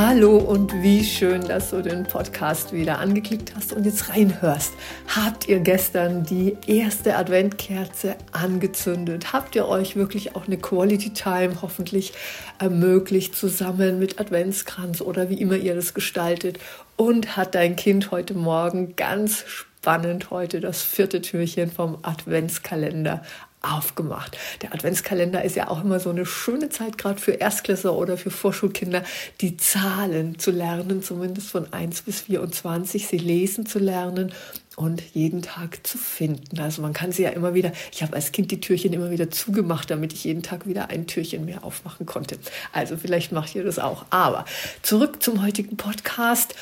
Hallo und wie schön, dass du den Podcast wieder angeklickt hast und jetzt reinhörst. Habt ihr gestern die erste Adventkerze angezündet? Habt ihr euch wirklich auch eine Quality Time hoffentlich ermöglicht zusammen mit Adventskranz oder wie immer ihr das gestaltet? Und hat dein Kind heute Morgen ganz spannend heute das vierte Türchen vom Adventskalender aufgemacht. Der Adventskalender ist ja auch immer so eine schöne Zeit, gerade für Erstklässler oder für Vorschulkinder, die Zahlen zu lernen, zumindest von 1 bis 24, sie lesen zu lernen und jeden Tag zu finden. Also man kann sie ja immer wieder, ich habe als Kind die Türchen immer wieder zugemacht, damit ich jeden Tag wieder ein Türchen mehr aufmachen konnte. Also vielleicht macht ihr das auch. Aber zurück zum heutigen Podcast.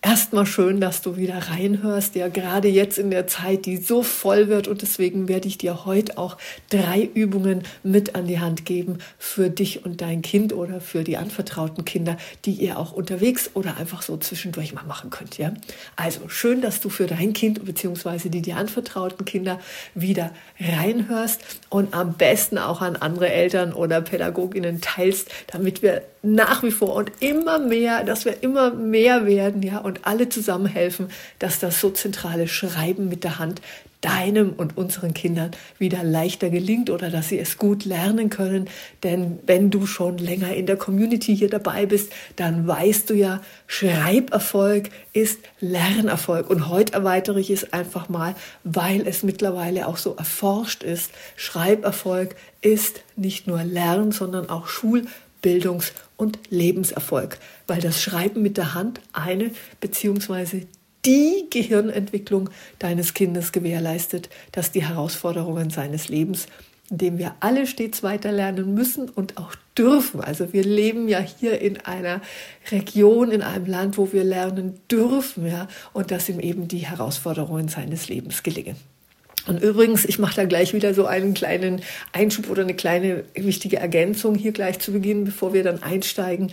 Erstmal schön, dass du wieder reinhörst, ja, gerade jetzt in der Zeit, die so voll wird und deswegen werde ich dir heute auch drei Übungen mit an die Hand geben für dich und dein Kind oder für die anvertrauten Kinder, die ihr auch unterwegs oder einfach so zwischendurch mal machen könnt, ja. Also schön, dass du für dein Kind bzw. die dir anvertrauten Kinder wieder reinhörst und am besten auch an andere Eltern oder Pädagoginnen teilst, damit wir nach wie vor und immer mehr, dass wir immer mehr werden, ja, und alle zusammen helfen, dass das so zentrale Schreiben mit der Hand deinem und unseren Kindern wieder leichter gelingt oder dass sie es gut lernen können. Denn wenn du schon länger in der Community hier dabei bist, dann weißt du ja, Schreiberfolg ist Lernerfolg. Und heute erweitere ich es einfach mal, weil es mittlerweile auch so erforscht ist. Schreiberfolg ist nicht nur Lern, sondern auch Schul Bildungs- und Lebenserfolg, weil das Schreiben mit der Hand eine bzw. die Gehirnentwicklung deines Kindes gewährleistet, dass die Herausforderungen seines Lebens, in dem wir alle stets weiter lernen müssen und auch dürfen. Also wir leben ja hier in einer Region, in einem Land, wo wir lernen dürfen, ja, und dass ihm eben die Herausforderungen seines Lebens gelingen. Und übrigens, ich mache da gleich wieder so einen kleinen Einschub oder eine kleine wichtige Ergänzung hier gleich zu Beginn, bevor wir dann einsteigen.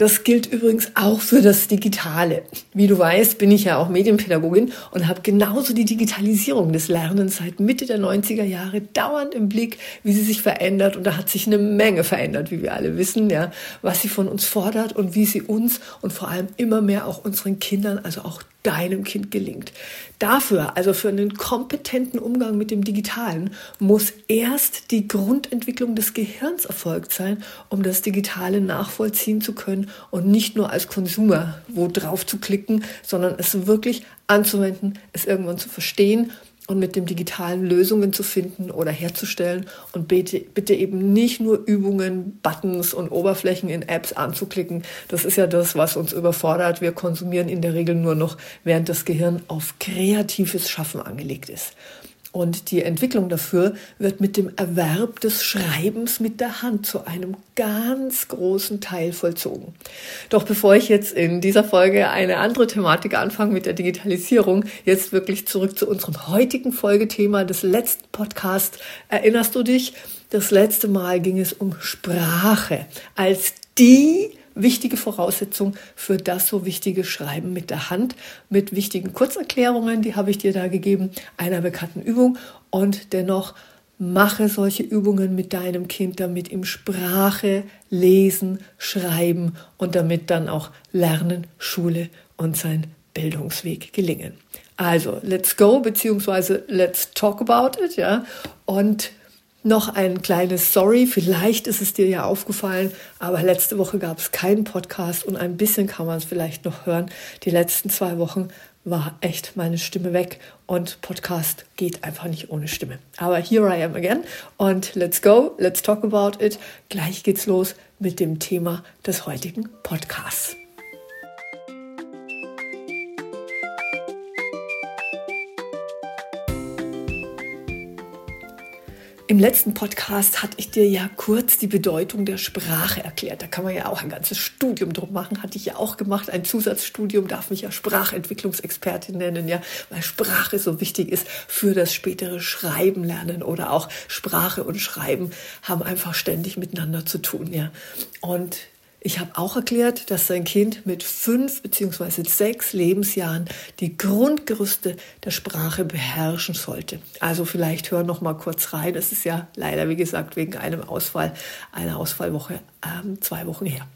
Das gilt übrigens auch für das Digitale. Wie du weißt, bin ich ja auch Medienpädagogin und habe genauso die Digitalisierung des Lernens seit Mitte der 90er Jahre dauernd im Blick, wie sie sich verändert. Und da hat sich eine Menge verändert, wie wir alle wissen, ja, was sie von uns fordert und wie sie uns und vor allem immer mehr auch unseren Kindern, also auch deinem Kind gelingt. Dafür, also für einen kompetenten Umgang mit dem Digitalen, muss erst die Grundentwicklung des Gehirns erfolgt sein, um das Digitale nachvollziehen zu können und nicht nur als Konsumer wo drauf zu klicken, sondern es wirklich anzuwenden, es irgendwann zu verstehen und mit dem digitalen Lösungen zu finden oder herzustellen und bitte, bitte eben nicht nur Übungen, Buttons und Oberflächen in Apps anzuklicken. Das ist ja das, was uns überfordert. Wir konsumieren in der Regel nur noch, während das Gehirn auf kreatives Schaffen angelegt ist. Und die Entwicklung dafür wird mit dem Erwerb des Schreibens mit der Hand zu einem ganz großen Teil vollzogen. Doch bevor ich jetzt in dieser Folge eine andere Thematik anfange mit der Digitalisierung, jetzt wirklich zurück zu unserem heutigen Folgethema des letzten Podcasts. Erinnerst du dich? Das letzte Mal ging es um Sprache als die wichtige Voraussetzung für das so wichtige Schreiben mit der Hand, mit wichtigen Kurzerklärungen, die habe ich dir da gegeben, einer bekannten Übung und dennoch mache solche Übungen mit deinem Kind, damit ihm Sprache, Lesen, Schreiben und damit dann auch Lernen, Schule und sein Bildungsweg gelingen. Also, let's go, beziehungsweise let's talk about it, ja. Und noch ein kleines Sorry, vielleicht ist es dir ja aufgefallen, aber letzte Woche gab es keinen Podcast und ein bisschen kann man es vielleicht noch hören. Die letzten zwei Wochen war echt meine Stimme weg und Podcast geht einfach nicht ohne Stimme. Aber here I am again und let's go, let's talk about it. Gleich geht's los mit dem Thema des heutigen Podcasts. Im letzten Podcast hatte ich dir ja kurz die Bedeutung der Sprache erklärt. Da kann man ja auch ein ganzes Studium drum machen. Hatte ich ja auch gemacht. Ein Zusatzstudium darf mich ja Sprachentwicklungsexpertin nennen, ja, weil Sprache so wichtig ist für das spätere Schreiben lernen oder auch Sprache und Schreiben haben einfach ständig miteinander zu tun, ja. Und ich habe auch erklärt, dass sein Kind mit fünf beziehungsweise sechs Lebensjahren die Grundgerüste der Sprache beherrschen sollte. Also vielleicht hör noch mal kurz rein. Es ist ja leider, wie gesagt, wegen einem Ausfall, einer Ausfallwoche ähm, zwei Wochen her.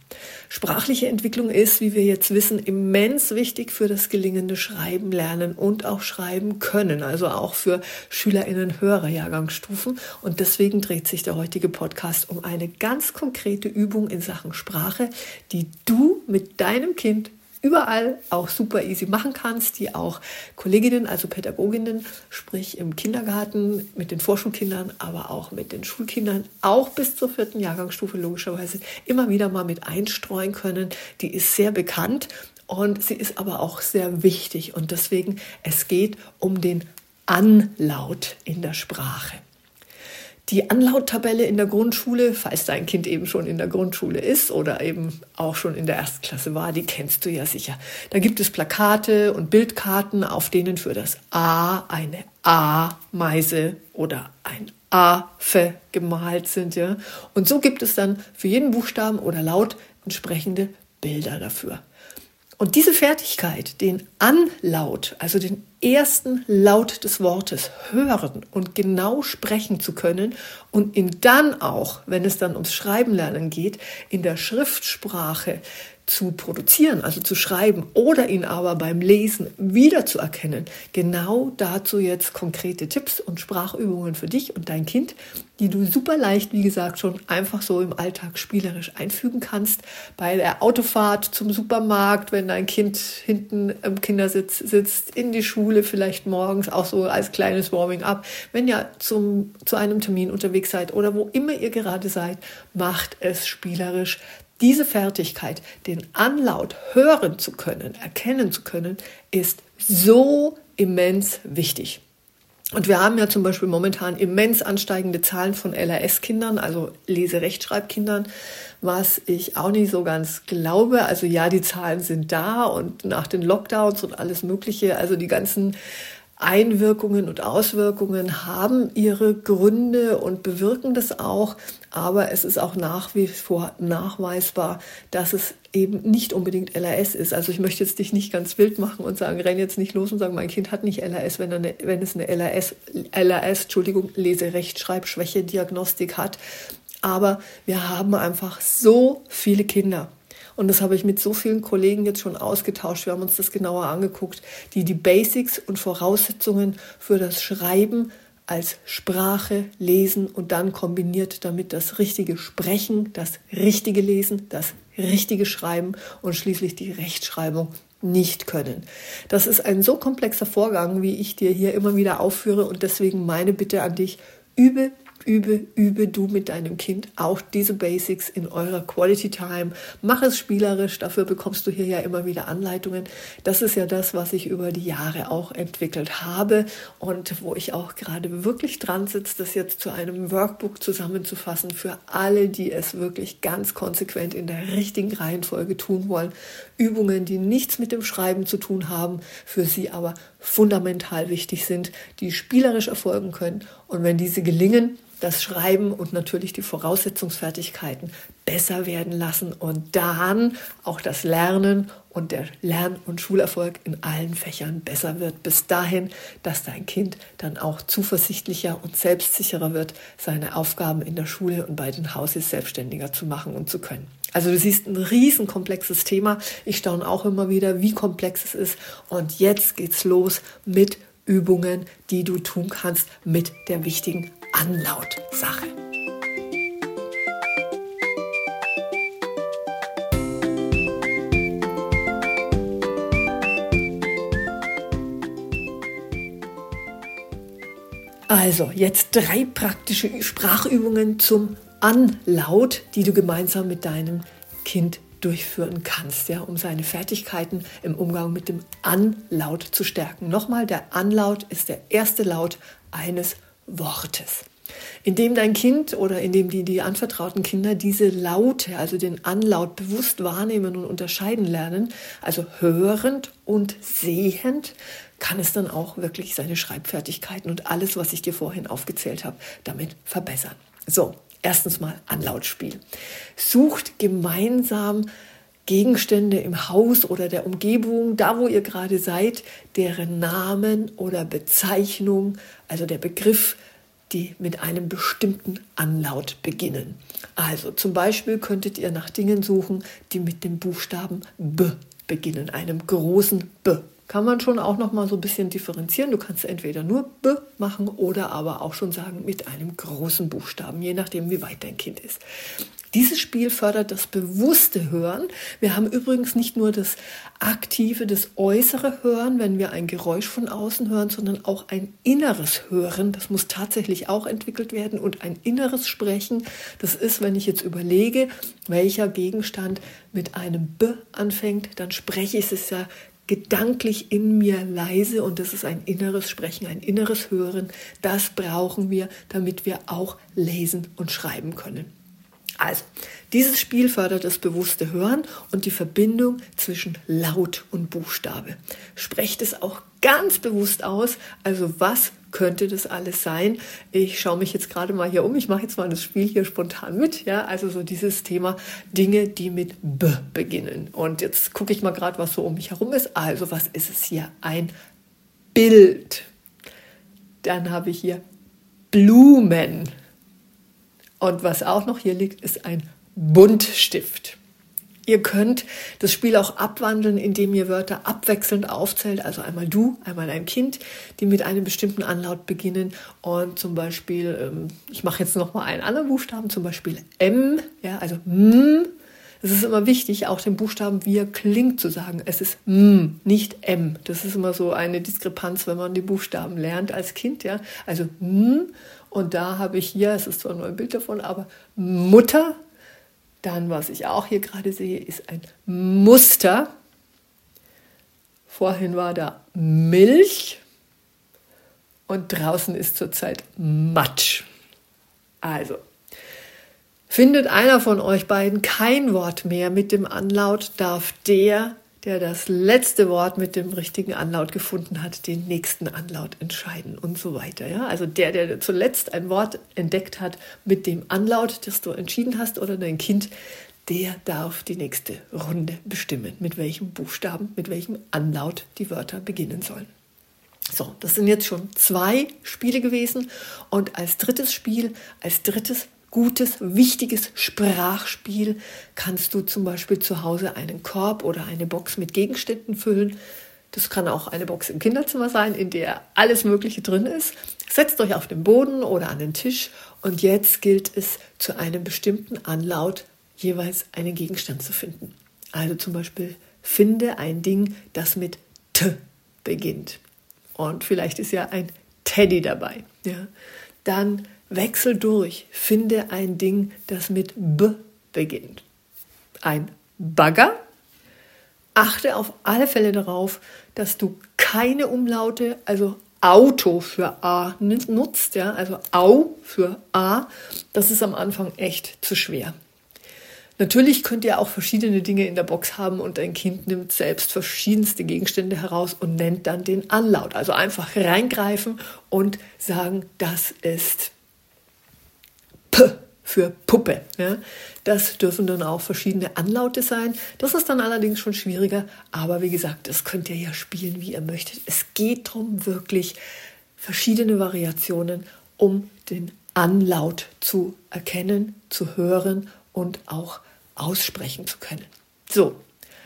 Sprachliche Entwicklung ist, wie wir jetzt wissen, immens wichtig für das gelingende Schreiben, Lernen und auch Schreiben können, also auch für SchülerInnen höherer Jahrgangsstufen. Und deswegen dreht sich der heutige Podcast um eine ganz konkrete Übung in Sachen Sprache, die du mit deinem Kind überall auch super easy machen kannst, die auch Kolleginnen, also Pädagoginnen, sprich im Kindergarten mit den Vorschulkindern, aber auch mit den Schulkindern, auch bis zur vierten Jahrgangsstufe logischerweise immer wieder mal mit einstreuen können. Die ist sehr bekannt und sie ist aber auch sehr wichtig und deswegen es geht um den Anlaut in der Sprache. Die Anlauttabelle in der Grundschule, falls dein Kind eben schon in der Grundschule ist oder eben auch schon in der Erstklasse war, die kennst du ja sicher. Da gibt es Plakate und Bildkarten, auf denen für das A eine A-Meise oder ein A-Fe gemalt sind. Ja? Und so gibt es dann für jeden Buchstaben oder Laut entsprechende Bilder dafür. Und diese Fertigkeit, den Anlaut, also den ersten Laut des Wortes hören und genau sprechen zu können und ihn dann auch, wenn es dann ums Schreiben lernen geht, in der Schriftsprache zu produzieren, also zu schreiben oder ihn aber beim Lesen wiederzuerkennen. Genau dazu jetzt konkrete Tipps und Sprachübungen für dich und dein Kind, die du super leicht, wie gesagt, schon einfach so im Alltag spielerisch einfügen kannst. Bei der Autofahrt zum Supermarkt, wenn dein Kind hinten im Kindersitz sitzt, in die Schule vielleicht morgens, auch so als kleines Warming-up. Wenn ihr zum, zu einem Termin unterwegs seid oder wo immer ihr gerade seid, macht es spielerisch. Diese Fertigkeit, den Anlaut hören zu können, erkennen zu können, ist so immens wichtig. Und wir haben ja zum Beispiel momentan immens ansteigende Zahlen von LRS-Kindern, also Leserechtschreibkindern, was ich auch nicht so ganz glaube. Also ja, die Zahlen sind da und nach den Lockdowns und alles Mögliche, also die ganzen Einwirkungen und Auswirkungen haben ihre Gründe und bewirken das auch, aber es ist auch nach wie vor nachweisbar, dass es eben nicht unbedingt LRS ist. Also ich möchte jetzt dich nicht ganz wild machen und sagen, renn jetzt nicht los und sagen, mein Kind hat nicht LRS, wenn, eine, wenn es eine LRS, LRS, Entschuldigung, Leserechtschreibschwäche-Diagnostik hat. Aber wir haben einfach so viele Kinder und das habe ich mit so vielen Kollegen jetzt schon ausgetauscht. Wir haben uns das genauer angeguckt, die die Basics und Voraussetzungen für das Schreiben als Sprache lesen und dann kombiniert damit das richtige Sprechen, das richtige Lesen, das richtige Schreiben und schließlich die Rechtschreibung nicht können. Das ist ein so komplexer Vorgang, wie ich dir hier immer wieder aufführe und deswegen meine Bitte an dich, übe übe, übe du mit deinem Kind auch diese Basics in eurer Quality Time. Mach es spielerisch, dafür bekommst du hier ja immer wieder Anleitungen. Das ist ja das, was ich über die Jahre auch entwickelt habe und wo ich auch gerade wirklich dran sitze, das jetzt zu einem Workbook zusammenzufassen für alle, die es wirklich ganz konsequent in der richtigen Reihenfolge tun wollen. Übungen, die nichts mit dem Schreiben zu tun haben, für sie aber fundamental wichtig sind, die spielerisch erfolgen können. Und wenn diese gelingen, das Schreiben und natürlich die Voraussetzungsfertigkeiten besser werden lassen und dann auch das Lernen und der Lern- und Schulerfolg in allen Fächern besser wird. Bis dahin, dass dein Kind dann auch zuversichtlicher und selbstsicherer wird, seine Aufgaben in der Schule und bei den Hauses selbstständiger zu machen und zu können. Also du siehst ein riesenkomplexes Thema. Ich staune auch immer wieder, wie komplex es ist. Und jetzt geht's los mit Übungen, die du tun kannst mit der wichtigen Anlautsache. Also, jetzt drei praktische Sprachübungen zum Anlaut, die du gemeinsam mit deinem Kind durchführen kannst, ja, um seine Fertigkeiten im Umgang mit dem Anlaut zu stärken. Nochmal, der Anlaut ist der erste Laut eines Wortes. Indem dein Kind oder indem die, die anvertrauten Kinder diese Laute, also den Anlaut bewusst wahrnehmen und unterscheiden lernen, also hörend und sehend, kann es dann auch wirklich seine Schreibfertigkeiten und alles, was ich dir vorhin aufgezählt habe, damit verbessern. So, erstens mal Anlautspiel. Sucht gemeinsam Gegenstände im Haus oder der Umgebung, da wo ihr gerade seid, deren Namen oder Bezeichnung, also der Begriff, die mit einem bestimmten Anlaut beginnen. Also zum Beispiel könntet ihr nach Dingen suchen, die mit dem Buchstaben B beginnen, einem großen B kann man schon auch noch mal so ein bisschen differenzieren. Du kannst entweder nur B machen oder aber auch schon sagen mit einem großen Buchstaben, je nachdem, wie weit dein Kind ist. Dieses Spiel fördert das bewusste Hören. Wir haben übrigens nicht nur das aktive, das äußere Hören, wenn wir ein Geräusch von außen hören, sondern auch ein inneres Hören. Das muss tatsächlich auch entwickelt werden und ein inneres Sprechen. Das ist, wenn ich jetzt überlege, welcher Gegenstand mit einem B anfängt, dann spreche ich es ja gedanklich in mir leise und das ist ein inneres Sprechen, ein inneres Hören. Das brauchen wir, damit wir auch lesen und schreiben können. Also, dieses Spiel fördert das bewusste Hören und die Verbindung zwischen Laut und Buchstabe. Sprecht es auch ganz bewusst aus, also was könnte das alles sein? Ich schaue mich jetzt gerade mal hier um. Ich mache jetzt mal das Spiel hier spontan mit. Ja, also so dieses Thema Dinge, die mit B beginnen. Und jetzt gucke ich mal gerade, was so um mich herum ist. Also was ist es hier? Ein Bild. Dann habe ich hier Blumen. Und was auch noch hier liegt, ist ein Buntstift. Ihr könnt das Spiel auch abwandeln, indem ihr Wörter abwechselnd aufzählt, also einmal du, einmal ein Kind, die mit einem bestimmten Anlaut beginnen. Und zum Beispiel, ähm, ich mache jetzt noch mal einen anderen Buchstaben, zum Beispiel M, ja, also M. Es ist immer wichtig, auch den Buchstaben, wie er klingt, zu sagen. Es ist M, nicht M. Das ist immer so eine Diskrepanz, wenn man die Buchstaben lernt als Kind, ja. Also M. Und da habe ich hier, es ist zwar nur ein Bild davon, aber Mutter dann, was ich auch hier gerade sehe, ist ein Muster. Vorhin war da Milch und draußen ist zurzeit Matsch. Also, findet einer von euch beiden kein Wort mehr mit dem Anlaut, darf der der das letzte Wort mit dem richtigen Anlaut gefunden hat, den nächsten Anlaut entscheiden und so weiter. Ja? Also der, der zuletzt ein Wort entdeckt hat mit dem Anlaut, das du entschieden hast, oder dein Kind, der darf die nächste Runde bestimmen, mit welchem Buchstaben, mit welchem Anlaut die Wörter beginnen sollen. So, das sind jetzt schon zwei Spiele gewesen. Und als drittes Spiel, als drittes gutes, wichtiges Sprachspiel kannst du zum Beispiel zu Hause einen Korb oder eine Box mit Gegenständen füllen. Das kann auch eine Box im Kinderzimmer sein, in der alles Mögliche drin ist. Setzt euch auf den Boden oder an den Tisch und jetzt gilt es, zu einem bestimmten Anlaut jeweils einen Gegenstand zu finden. Also zum Beispiel finde ein Ding, das mit T beginnt. Und vielleicht ist ja ein Teddy dabei. Ja. Dann Wechsel durch, finde ein Ding, das mit B beginnt. Ein Bagger. Achte auf alle Fälle darauf, dass du keine Umlaute, also Auto für A nutzt, ja, also Au für A. Das ist am Anfang echt zu schwer. Natürlich könnt ihr auch verschiedene Dinge in der Box haben und dein Kind nimmt selbst verschiedenste Gegenstände heraus und nennt dann den Anlaut. Also einfach reingreifen und sagen, das ist P für Puppe. Ja. Das dürfen dann auch verschiedene Anlaute sein. Das ist dann allerdings schon schwieriger, aber wie gesagt, das könnt ihr ja spielen, wie ihr möchtet. Es geht darum, wirklich verschiedene Variationen, um den Anlaut zu erkennen, zu hören und auch aussprechen zu können. So,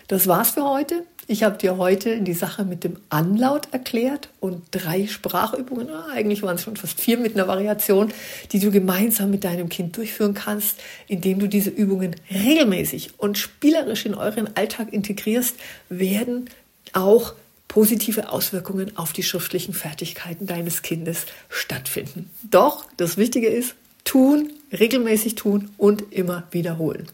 das war's für heute. Ich habe dir heute die Sache mit dem Anlaut erklärt und drei Sprachübungen, ah, eigentlich waren es schon fast vier mit einer Variation, die du gemeinsam mit deinem Kind durchführen kannst, indem du diese Übungen regelmäßig und spielerisch in euren Alltag integrierst, werden auch positive Auswirkungen auf die schriftlichen Fertigkeiten deines Kindes stattfinden. Doch das Wichtige ist, tun, regelmäßig tun und immer wiederholen.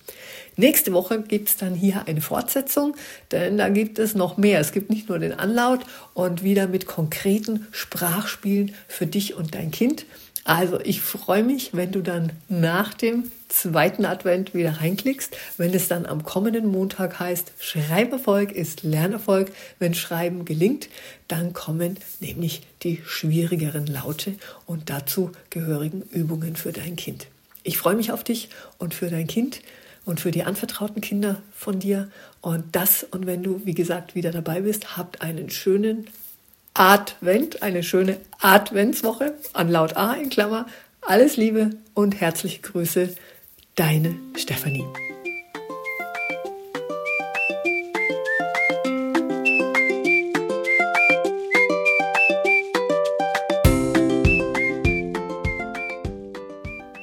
Nächste Woche gibt es dann hier eine Fortsetzung, denn da gibt es noch mehr. Es gibt nicht nur den Anlaut und wieder mit konkreten Sprachspielen für dich und dein Kind. Also ich freue mich, wenn du dann nach dem zweiten Advent wieder reinklickst, wenn es dann am kommenden Montag heißt, Schreiberfolg ist Lernerfolg. Wenn Schreiben gelingt, dann kommen nämlich die schwierigeren Laute und dazu gehörigen Übungen für dein Kind. Ich freue mich auf dich und für dein Kind und für die anvertrauten Kinder von dir. Und das, und wenn du, wie gesagt, wieder dabei bist, habt einen schönen Advent, eine schöne Adventswoche an Laut A in Klammer. Alles Liebe und herzliche Grüße, deine Stefanie.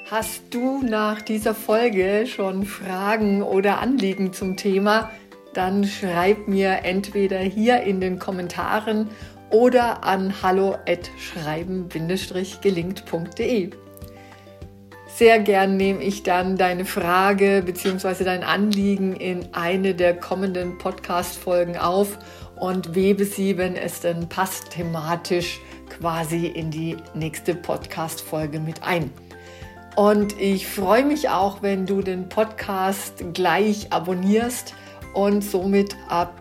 Hast du nach dieser Folge schon Fragen oder Anliegen zum Thema? Dann schreib mir entweder hier in den Kommentaren oder an hallo@schreiben-gelingt.de. Sehr gern nehme ich dann deine Frage bzw. dein Anliegen in eine der kommenden Podcast-Folgen auf und webe sie, wenn es denn passt, thematisch quasi in die nächste Podcast-Folge mit ein. Und ich freue mich auch, wenn du den Podcast gleich abonnierst und somit ab